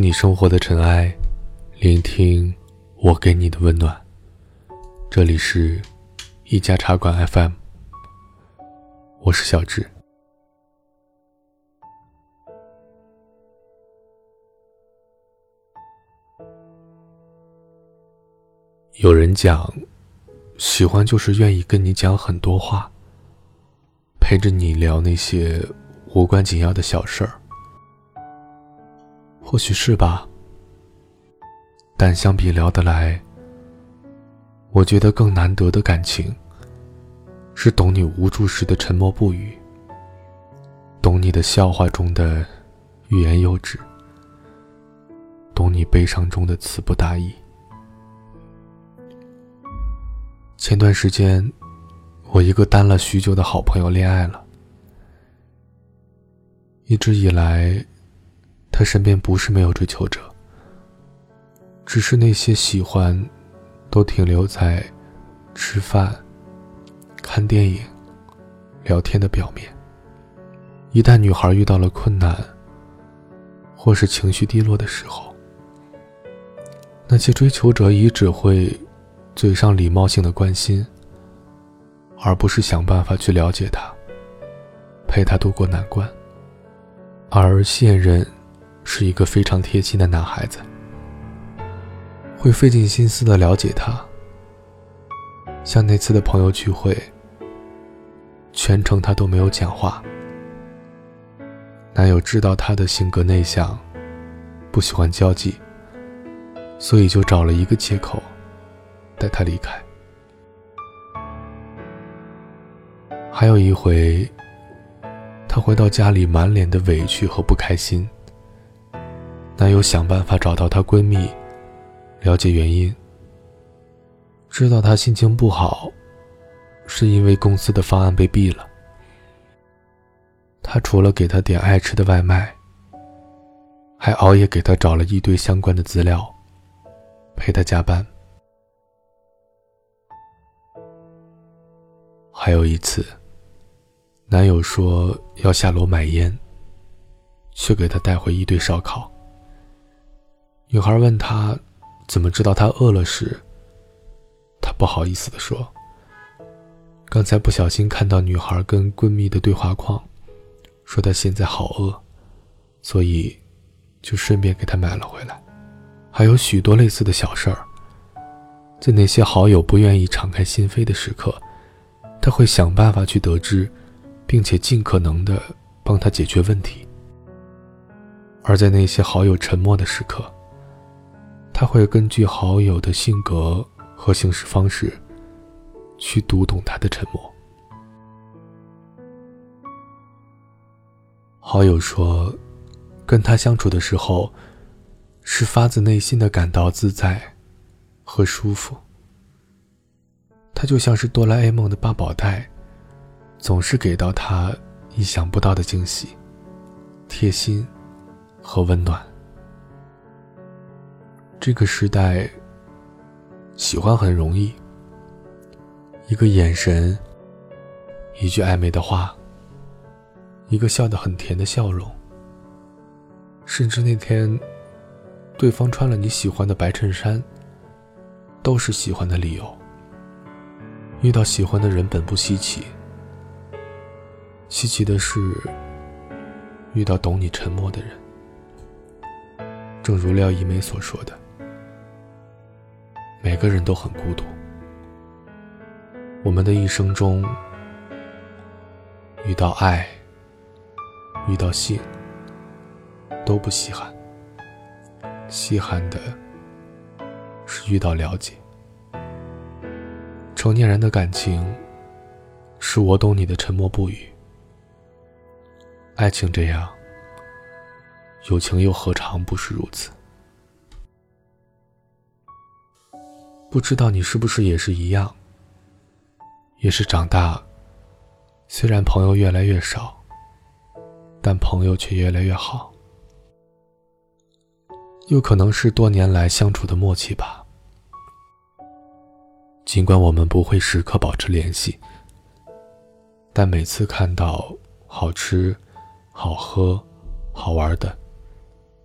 你生活的尘埃，聆听我给你的温暖。这里是一家茶馆 FM，我是小智。有人讲，喜欢就是愿意跟你讲很多话，陪着你聊那些无关紧要的小事儿。或许是吧，但相比聊得来，我觉得更难得的感情，是懂你无助时的沉默不语，懂你的笑话中的欲言又止，懂你悲伤中的词不达意。前段时间，我一个单了许久的好朋友恋爱了，一直以来。他身边不是没有追求者，只是那些喜欢，都停留在吃饭、看电影、聊天的表面。一旦女孩遇到了困难，或是情绪低落的时候，那些追求者已只会嘴上礼貌性的关心，而不是想办法去了解她，陪她度过难关，而现任。是一个非常贴心的男孩子，会费尽心思的了解他。像那次的朋友聚会，全程他都没有讲话。男友知道他的性格内向，不喜欢交际，所以就找了一个借口，带他离开。还有一回，他回到家里，满脸的委屈和不开心。男友想办法找到她闺蜜，了解原因。知道她心情不好，是因为公司的方案被毙了。他除了给她点爱吃的外卖，还熬夜给她找了一堆相关的资料，陪她加班。还有一次，男友说要下楼买烟，却给她带回一堆烧烤。女孩问他怎么知道他饿了时，他不好意思地说：“刚才不小心看到女孩跟闺蜜的对话框，说她现在好饿，所以就顺便给她买了回来。”还有许多类似的小事儿，在那些好友不愿意敞开心扉的时刻，他会想办法去得知，并且尽可能的帮他解决问题；而在那些好友沉默的时刻，他会根据好友的性格和行事方式，去读懂他的沉默。好友说，跟他相处的时候，是发自内心的感到自在和舒服。他就像是哆啦 A 梦的八宝袋，总是给到他意想不到的惊喜、贴心和温暖。这个时代，喜欢很容易。一个眼神，一句暧昧的话，一个笑得很甜的笑容，甚至那天对方穿了你喜欢的白衬衫，都是喜欢的理由。遇到喜欢的人本不稀奇，稀奇的是遇到懂你沉默的人。正如廖一梅所说的。每个人都很孤独。我们的一生中，遇到爱、遇到性，都不稀罕。稀罕的是遇到了解。成年人的感情，是我懂你的沉默不语。爱情这样，友情又何尝不是如此？不知道你是不是也是一样，也是长大，虽然朋友越来越少，但朋友却越来越好。又可能是多年来相处的默契吧。尽管我们不会时刻保持联系，但每次看到好吃、好喝、好玩的，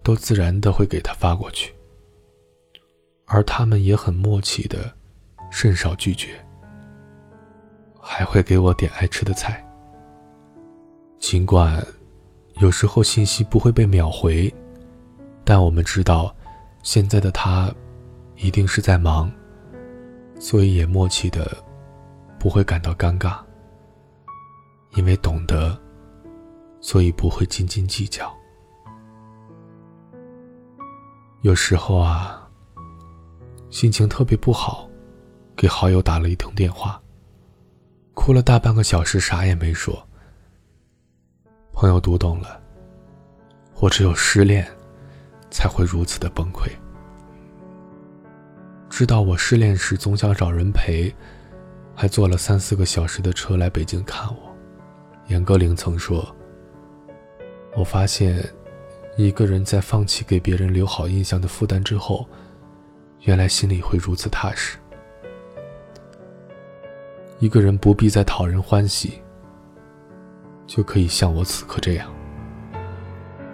都自然的会给他发过去，而他们也很默契的，甚少拒绝，还会给我点爱吃的菜。尽管有时候信息不会被秒回，但我们知道，现在的他一定是在忙，所以也默契的不会感到尴尬，因为懂得，所以不会斤斤计较。有时候啊，心情特别不好，给好友打了一通电话，哭了大半个小时，啥也没说。朋友读懂了，我只有失恋，才会如此的崩溃。知道我失恋时总想找人陪，还坐了三四个小时的车来北京看我。严歌苓曾说：“我发现。”一个人在放弃给别人留好印象的负担之后，原来心里会如此踏实。一个人不必再讨人欢喜，就可以像我此刻这样，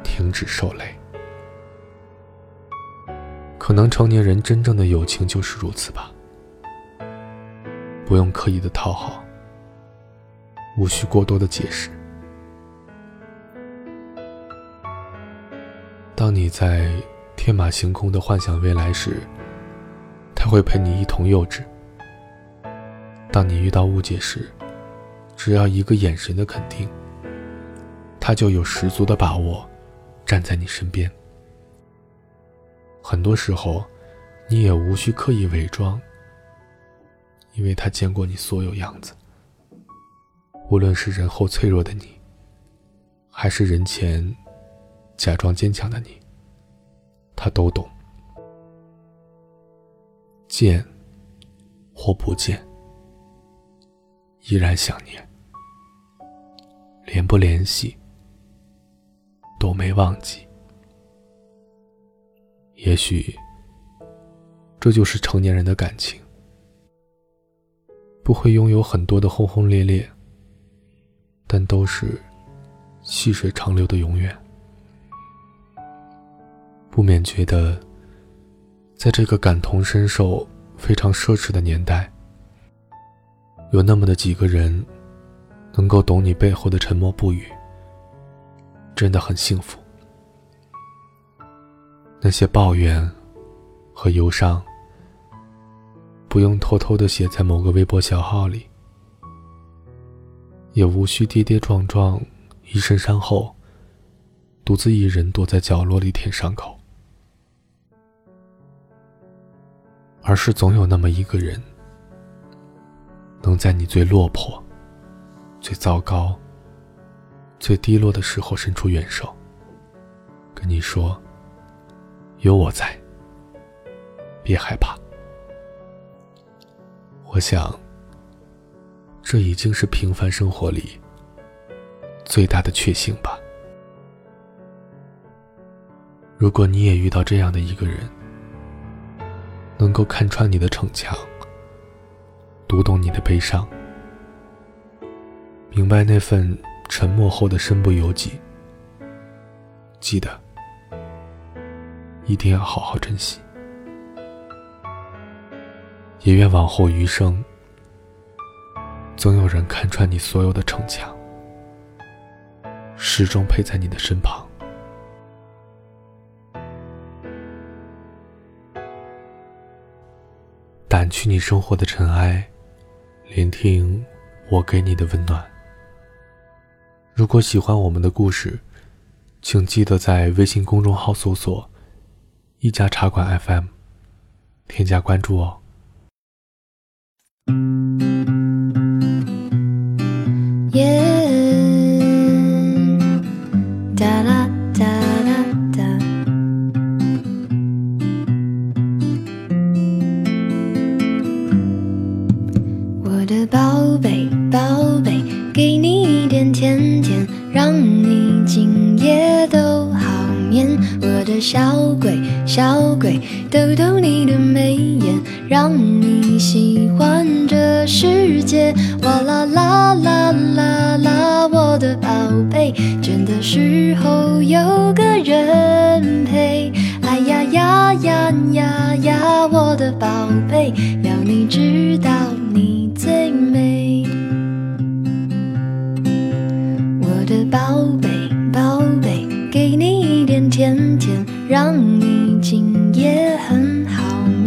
停止受累。可能成年人真正的友情就是如此吧，不用刻意的讨好，无需过多的解释。当你在天马行空的幻想未来时，他会陪你一同幼稚；当你遇到误解时，只要一个眼神的肯定，他就有十足的把握站在你身边。很多时候，你也无需刻意伪装，因为他见过你所有样子。无论是人后脆弱的你，还是人前。假装坚强的你，他都懂。见或不见，依然想念；联不联系，都没忘记。也许，这就是成年人的感情，不会拥有很多的轰轰烈烈，但都是细水长流的永远。不免觉得，在这个感同身受、非常奢侈的年代，有那么的几个人，能够懂你背后的沉默不语，真的很幸福。那些抱怨和忧伤，不用偷偷的写在某个微博小号里，也无需跌跌撞撞、一身伤后，独自一人躲在角落里舔伤口。而是总有那么一个人，能在你最落魄、最糟糕、最低落的时候伸出援手，跟你说：“有我在，别害怕。”我想，这已经是平凡生活里最大的确幸吧。如果你也遇到这样的一个人，能够看穿你的逞强，读懂你的悲伤，明白那份沉默后的身不由己。记得，一定要好好珍惜。也愿往后余生，总有人看穿你所有的逞强，始终陪在你的身旁。去你生活的尘埃，聆听我给你的温暖。如果喜欢我们的故事，请记得在微信公众号搜索“一家茶馆 FM”，添加关注哦。宝贝给你一点甜甜，让你今夜都好。眠。我的小鬼，小鬼，逗逗你的眉眼，让你喜欢这世界。哇啦啦啦啦啦，我的宝贝，倦的时候有个人陪。哎呀呀呀呀呀，我的宝贝，要你知道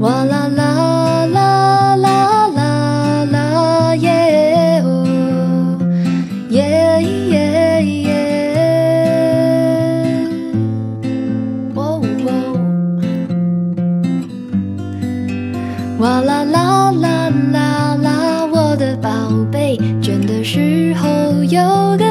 哇啦啦啦啦啦啦耶哦耶耶耶，哇啦啦啦啦啦，我的宝贝，倦的时候有个